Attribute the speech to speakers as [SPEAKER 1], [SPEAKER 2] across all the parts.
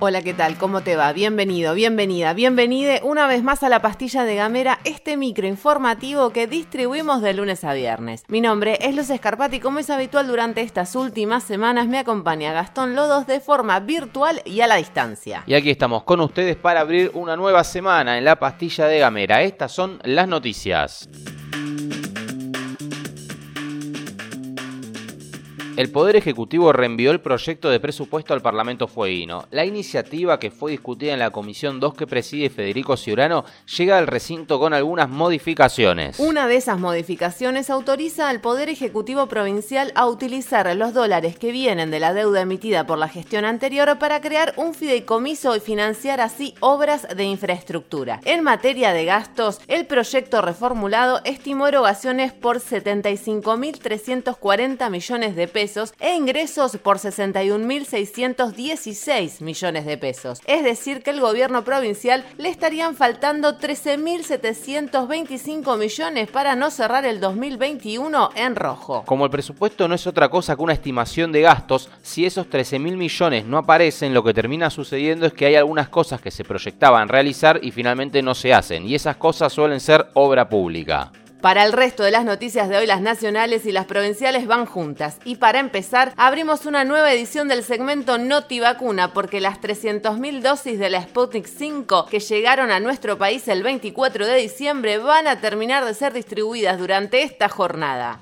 [SPEAKER 1] Hola, ¿qué tal? ¿Cómo te va? Bienvenido, bienvenida, bienvenide una vez más a la pastilla de Gamera, este micro informativo que distribuimos de lunes a viernes. Mi nombre es Luz Escarpati y como es habitual durante estas últimas semanas me acompaña Gastón Lodos de forma virtual y a la distancia.
[SPEAKER 2] Y aquí estamos con ustedes para abrir una nueva semana en la pastilla de Gamera. Estas son las noticias. El Poder Ejecutivo reenvió el proyecto de presupuesto al Parlamento Fueguino. La iniciativa que fue discutida en la Comisión 2 que preside Federico Ciurano llega al recinto con algunas modificaciones.
[SPEAKER 1] Una de esas modificaciones autoriza al Poder Ejecutivo Provincial a utilizar los dólares que vienen de la deuda emitida por la gestión anterior para crear un fideicomiso y financiar así obras de infraestructura. En materia de gastos, el proyecto reformulado estimó erogaciones por 75.340 millones de pesos e ingresos por 61.616 millones de pesos. Es decir, que el gobierno provincial le estarían faltando 13.725 millones para no cerrar el 2021 en rojo.
[SPEAKER 2] Como el presupuesto no es otra cosa que una estimación de gastos, si esos 13.000 millones no aparecen, lo que termina sucediendo es que hay algunas cosas que se proyectaban realizar y finalmente no se hacen, y esas cosas suelen ser obra pública.
[SPEAKER 1] Para el resto de las noticias de hoy, las nacionales y las provinciales van juntas. Y para empezar, abrimos una nueva edición del segmento Noti Vacuna, porque las 300.000 dosis de la Sputnik 5 que llegaron a nuestro país el 24 de diciembre van a terminar de ser distribuidas durante esta jornada.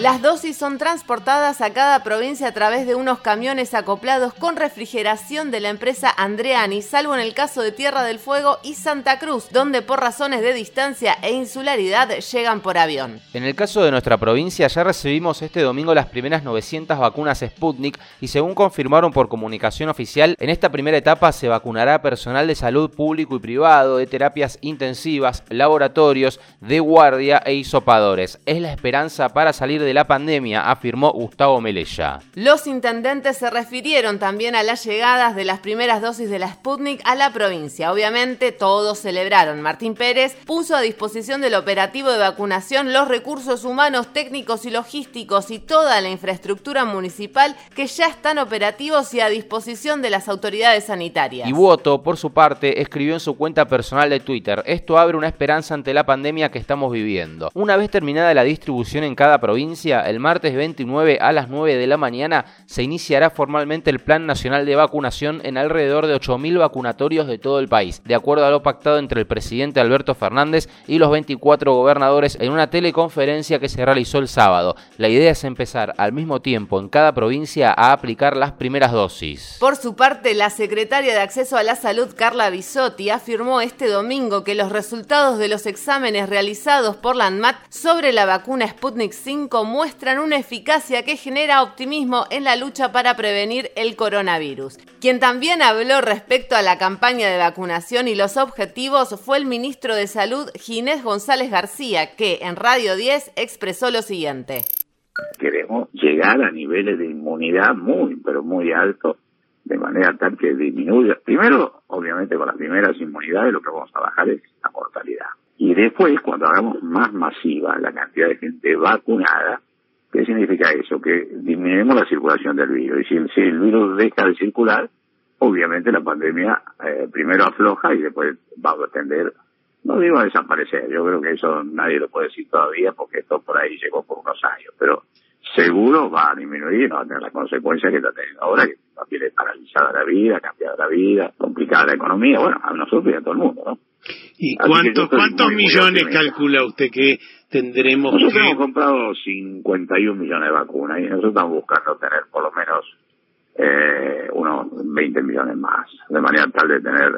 [SPEAKER 1] Las dosis son transportadas a cada provincia a través de unos camiones acoplados con refrigeración de la empresa Andreani, salvo en el caso de Tierra del Fuego y Santa Cruz, donde por razones de distancia e insularidad llegan por avión.
[SPEAKER 2] En el caso de nuestra provincia ya recibimos este domingo las primeras 900 vacunas Sputnik y según confirmaron por comunicación oficial, en esta primera etapa se vacunará personal de salud público y privado, de terapias intensivas, laboratorios, de guardia e hisopadores. Es la esperanza para salir de de la pandemia, afirmó Gustavo Melella.
[SPEAKER 1] Los intendentes se refirieron también a las llegadas de las primeras dosis de la Sputnik a la provincia. Obviamente todos celebraron. Martín Pérez puso a disposición del operativo de vacunación los recursos humanos, técnicos y logísticos y toda la infraestructura municipal que ya están operativos y a disposición de las autoridades sanitarias.
[SPEAKER 2] Y Voto, por su parte, escribió en su cuenta personal de Twitter, esto abre una esperanza ante la pandemia que estamos viviendo. Una vez terminada la distribución en cada provincia, el martes 29 a las 9 de la mañana se iniciará formalmente el Plan Nacional de Vacunación en alrededor de 8.000 vacunatorios de todo el país, de acuerdo a lo pactado entre el presidente Alberto Fernández y los 24 gobernadores en una teleconferencia que se realizó el sábado. La idea es empezar al mismo tiempo en cada provincia a aplicar las primeras dosis.
[SPEAKER 1] Por su parte, la secretaria de Acceso a la Salud, Carla Bisotti, afirmó este domingo que los resultados de los exámenes realizados por la ANMAT sobre la vacuna Sputnik 5 muestran una eficacia que genera optimismo en la lucha para prevenir el coronavirus. Quien también habló respecto a la campaña de vacunación y los objetivos fue el ministro de Salud Ginés González García, que en Radio 10 expresó lo siguiente.
[SPEAKER 3] Queremos llegar a niveles de inmunidad muy, pero muy altos, de manera tal que disminuya. Primero, obviamente, con las primeras inmunidades lo que vamos a bajar es la mortalidad. Y después, cuando hagamos más masiva la cantidad de gente vacunada, ¿qué significa eso? Que disminuimos la circulación del virus. Y si, el virus deja de circular, obviamente la pandemia eh, primero afloja y después va a tender, no digo a desaparecer, yo creo que eso nadie lo puede decir todavía porque esto por ahí llegó por unos años, pero seguro va a disminuir y no va a tener las consecuencias que está teniendo ahora, tiene paralizada la vida, cambiada la vida, complicada la economía, bueno, a nosotros y a todo el mundo, ¿no?
[SPEAKER 4] ¿Y cuántos, cuántos millones calcula usted que tendremos?
[SPEAKER 3] Nosotros hemos comprado 51 millones de vacunas y nosotros estamos buscando tener por lo menos eh, unos 20 millones más, de manera tal de tener,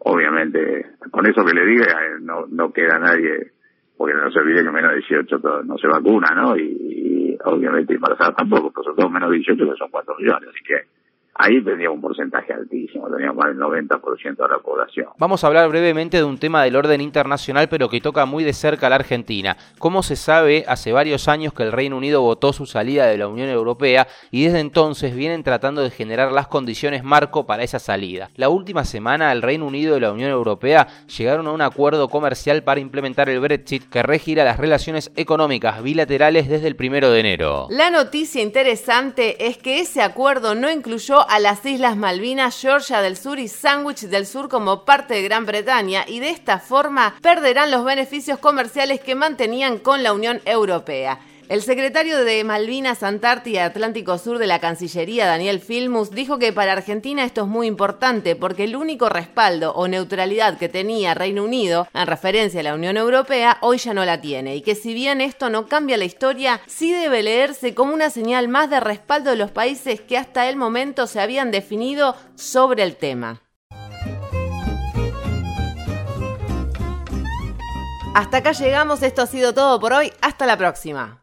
[SPEAKER 3] obviamente, con eso que le diga, eh, no, no queda nadie, porque no se olvide que menos de 18 no se vacuna, ¿no? Y, obviamente embarazadas tampoco, pero sobre todo menos de 18 que son 4 millones, así que ahí teníamos un porcentaje altísimo, teníamos más del 90% de la población.
[SPEAKER 2] Vamos a hablar brevemente de un tema del orden internacional, pero que toca muy de cerca a la Argentina. Como se sabe, hace varios años que el Reino Unido votó su salida de la Unión Europea y desde entonces vienen tratando de generar las condiciones marco para esa salida. La última semana, el Reino Unido y la Unión Europea llegaron a un acuerdo comercial para implementar el Brexit que regirá las relaciones económicas bilaterales desde el primero de enero.
[SPEAKER 1] La noticia interesante es que ese acuerdo no incluyó a las Islas Malvinas, Georgia del Sur y Sandwich del Sur como parte de Gran Bretaña y de esta forma perderán los beneficios comerciales que mantenían con la Unión Europea. El secretario de Malvinas, Antártida y Atlántico Sur de la Cancillería, Daniel Filmus, dijo que para Argentina esto es muy importante porque el único respaldo o neutralidad que tenía Reino Unido en referencia a la Unión Europea hoy ya no la tiene y que si bien esto no cambia la historia, sí debe leerse como una señal más de respaldo de los países que hasta el momento se habían definido sobre el tema. Hasta acá llegamos, esto ha sido todo por hoy, hasta la próxima.